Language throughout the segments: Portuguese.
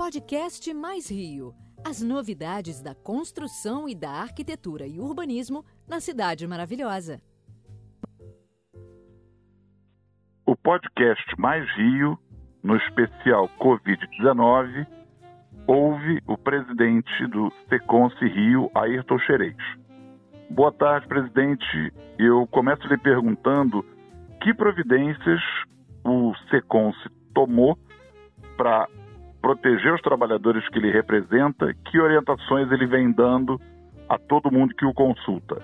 Podcast Mais Rio. As novidades da construção e da arquitetura e urbanismo na Cidade Maravilhosa. O podcast Mais Rio, no especial Covid-19, ouve o presidente do Seconce Rio, Ayrton Xerez. Boa tarde, presidente. Eu começo lhe perguntando que providências o Seconce tomou para proteger os trabalhadores que ele representa, que orientações ele vem dando a todo mundo que o consulta?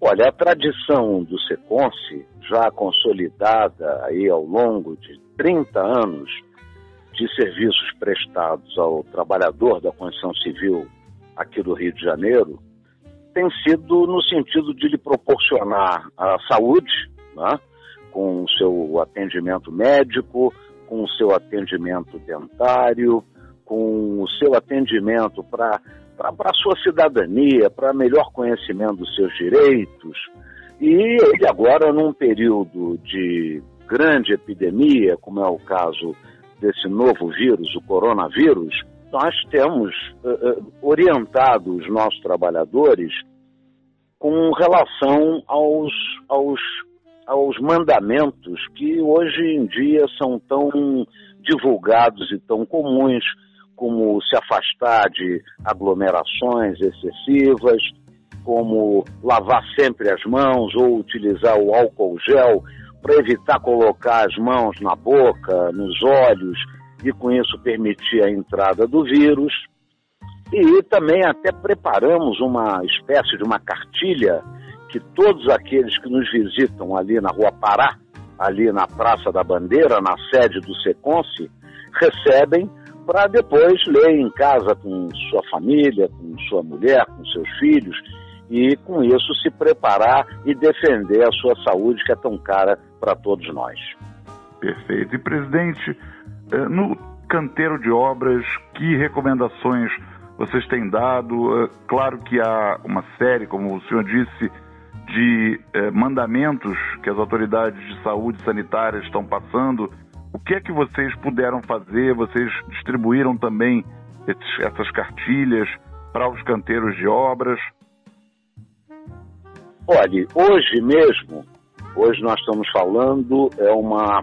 Olha, a tradição do Seconce, já consolidada aí ao longo de 30 anos de serviços prestados ao trabalhador da construção civil aqui do Rio de Janeiro, tem sido no sentido de lhe proporcionar a saúde, né, com o seu atendimento médico, com o seu atendimento dentário, com o seu atendimento para a sua cidadania, para melhor conhecimento dos seus direitos. E ele agora, num período de grande epidemia, como é o caso desse novo vírus, o coronavírus, nós temos uh, orientado os nossos trabalhadores com relação aos, aos aos mandamentos que hoje em dia são tão divulgados e tão comuns, como se afastar de aglomerações excessivas, como lavar sempre as mãos ou utilizar o álcool gel para evitar colocar as mãos na boca, nos olhos e com isso permitir a entrada do vírus. E também até preparamos uma espécie de uma cartilha que todos aqueles que nos visitam ali na Rua Pará, ali na Praça da Bandeira, na sede do Seconce, recebem para depois ler em casa com sua família, com sua mulher, com seus filhos e com isso se preparar e defender a sua saúde que é tão cara para todos nós. Perfeito. E presidente, eh, no canteiro de obras, que recomendações vocês têm dado? Eh, claro que há uma série, como o senhor disse, de eh, mandamentos que as autoridades de saúde sanitária estão passando, o que é que vocês puderam fazer? Vocês distribuíram também esses, essas cartilhas para os canteiros de obras? Olhe, hoje mesmo, hoje nós estamos falando, é uma,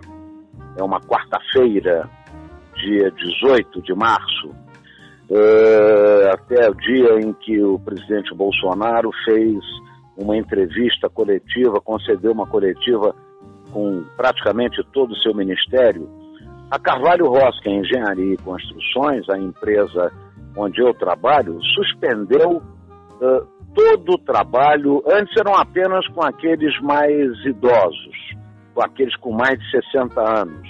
é uma quarta-feira, dia 18 de março, é, até o dia em que o presidente Bolsonaro fez uma entrevista coletiva, concedeu uma coletiva com praticamente todo o seu ministério, a Carvalho Rosca Engenharia e Construções, a empresa onde eu trabalho, suspendeu uh, todo o trabalho. Antes eram apenas com aqueles mais idosos, com aqueles com mais de 60 anos,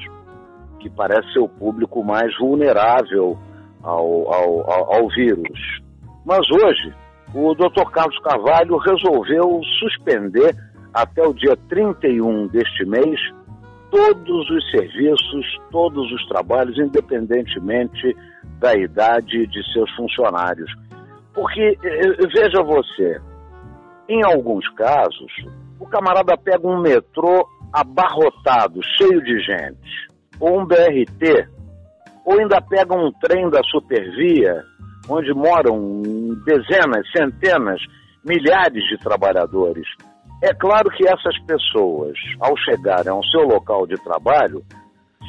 que parece ser o público mais vulnerável ao, ao, ao, ao vírus. Mas hoje, o Dr. Carlos Carvalho resolveu suspender até o dia 31 deste mês todos os serviços, todos os trabalhos, independentemente da idade de seus funcionários. Porque, eh, eh, veja você, em alguns casos, o camarada pega um metrô abarrotado, cheio de gente, ou um BRT, ou ainda pega um trem da supervia onde moram dezenas, centenas, milhares de trabalhadores. É claro que essas pessoas, ao chegarem ao seu local de trabalho,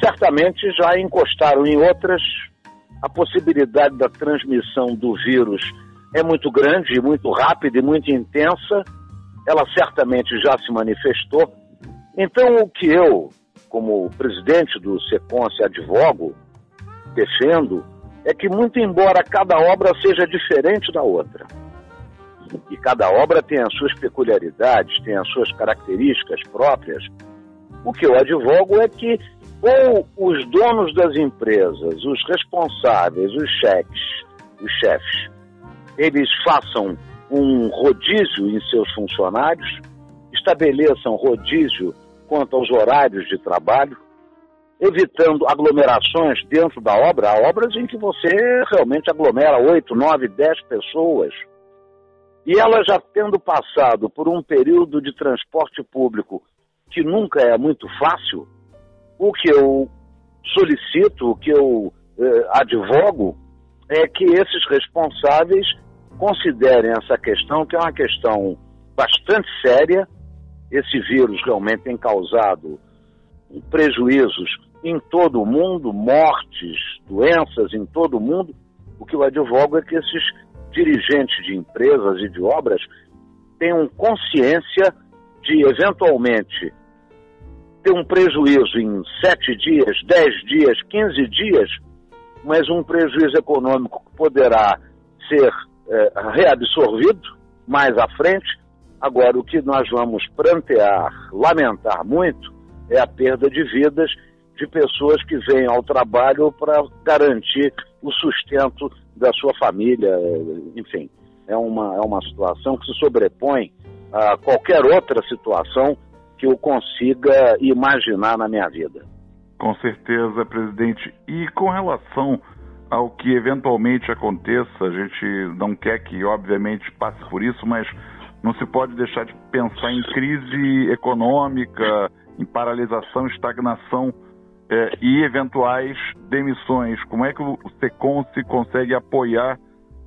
certamente já encostaram em outras. A possibilidade da transmissão do vírus é muito grande, muito rápida e muito intensa. Ela certamente já se manifestou. Então, o que eu, como presidente do SECONSE, advogo, defendo, é que, muito embora cada obra seja diferente da outra, e cada obra tem as suas peculiaridades, tem as suas características próprias, o que eu advogo é que ou os donos das empresas, os responsáveis, os cheques, os chefes, eles façam um rodízio em seus funcionários, estabeleçam rodízio quanto aos horários de trabalho, evitando aglomerações dentro da obra, há obras em que você realmente aglomera 8, 9, 10 pessoas. E ela já tendo passado por um período de transporte público que nunca é muito fácil, o que eu solicito, o que eu eh, advogo, é que esses responsáveis considerem essa questão, que é uma questão bastante séria. Esse vírus realmente tem causado prejuízos em todo o mundo, mortes, doenças em todo o mundo. O que eu advogo é que esses dirigentes de empresas e de obras tenham consciência de, eventualmente, ter um prejuízo em sete dias, dez dias, quinze dias, mas um prejuízo econômico que poderá ser é, reabsorvido mais à frente. Agora, o que nós vamos prantear, lamentar muito, é a perda de vidas de pessoas que vêm ao trabalho para garantir o sustento da sua família, enfim. É uma, é uma situação que se sobrepõe a qualquer outra situação que eu consiga imaginar na minha vida. Com certeza, presidente. E com relação ao que eventualmente aconteça, a gente não quer que, obviamente, passe por isso, mas não se pode deixar de pensar em crise econômica, em paralisação, estagnação é, e eventuais demissões. Como é que o SECOM se consegue apoiar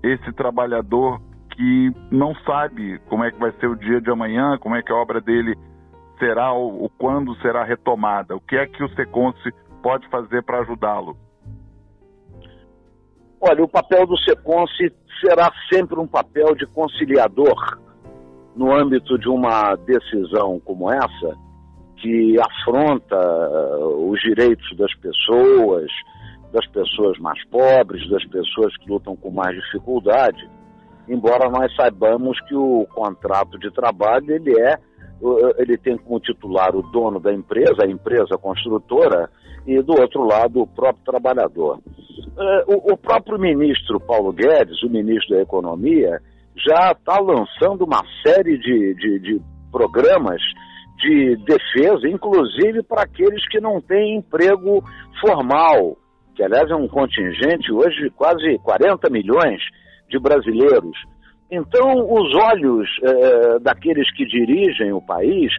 esse trabalhador que não sabe como é que vai ser o dia de amanhã, como é que a obra dele será ou, quando será retomada? O que é que o Seconce pode fazer para ajudá-lo? Olha, o papel do Seconce será sempre um papel de conciliador no âmbito de uma decisão como essa, que afronta uh, os direitos das pessoas, das pessoas mais pobres, das pessoas que lutam com mais dificuldade, embora nós saibamos que o contrato de trabalho ele é ele tem como titular o dono da empresa, a empresa construtora, e do outro lado o próprio trabalhador. É, o próprio ministro Paulo Guedes, o ministro da Economia, já está lançando uma série de, de, de programas de defesa, inclusive para aqueles que não têm emprego formal, que aliás é um contingente hoje de quase 40 milhões de brasileiros. Então, os olhos eh, daqueles que dirigem o país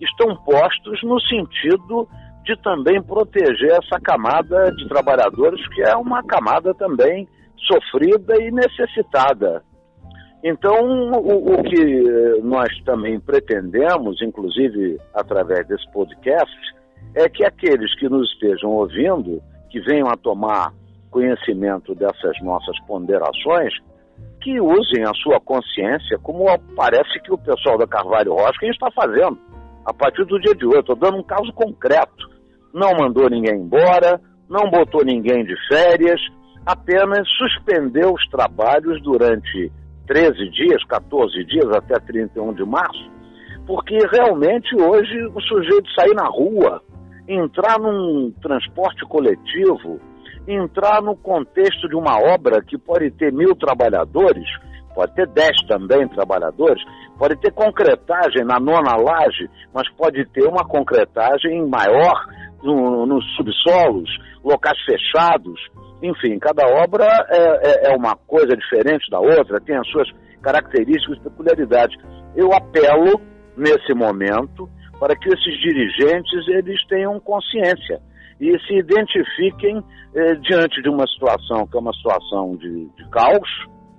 estão postos no sentido de também proteger essa camada de trabalhadores, que é uma camada também sofrida e necessitada. Então, o, o que nós também pretendemos, inclusive através desse podcast, é que aqueles que nos estejam ouvindo, que venham a tomar conhecimento dessas nossas ponderações, que usem a sua consciência, como parece que o pessoal da Carvalho Rocha está fazendo a partir do dia de hoje. Estou dando um caso concreto. Não mandou ninguém embora, não botou ninguém de férias, apenas suspendeu os trabalhos durante 13 dias, 14 dias, até 31 de março, porque realmente hoje o sujeito sair na rua, entrar num transporte coletivo, entrar no contexto de uma obra que pode ter mil trabalhadores, pode ter dez também trabalhadores, pode ter concretagem na nona laje, mas pode ter uma concretagem maior no, nos subsolos, locais fechados. Enfim, cada obra é, é, é uma coisa diferente da outra, tem as suas características e peculiaridades. Eu apelo, nesse momento, para que esses dirigentes eles tenham consciência e se identifiquem eh, diante de uma situação que é uma situação de, de caos,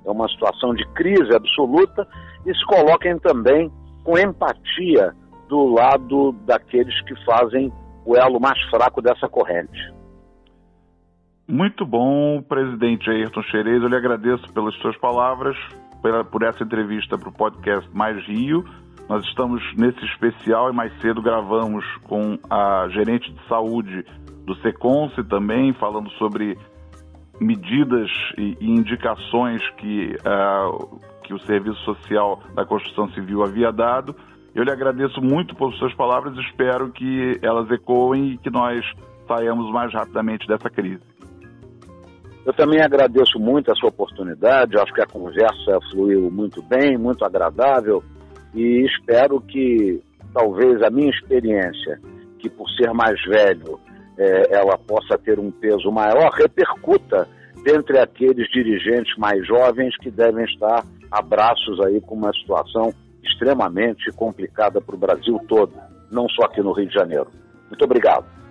é uma situação de crise absoluta, e se coloquem também com empatia do lado daqueles que fazem o elo mais fraco dessa corrente. Muito bom, presidente Ayrton Xerez. Eu lhe agradeço pelas suas palavras, por essa entrevista para o podcast Mais Rio. Nós estamos nesse especial e mais cedo gravamos com a gerente de saúde do Seconce também, falando sobre medidas e, e indicações que, uh, que o Serviço Social da Construção Civil havia dado. Eu lhe agradeço muito por suas palavras espero que elas ecoem e que nós saiamos mais rapidamente dessa crise. Eu também agradeço muito essa oportunidade, acho que a conversa fluiu muito bem, muito agradável e espero que talvez a minha experiência, que por ser mais velho é, ela possa ter um peso maior, repercuta dentre aqueles dirigentes mais jovens que devem estar abraços aí com uma situação extremamente complicada para o Brasil todo, não só aqui no Rio de Janeiro. Muito obrigado.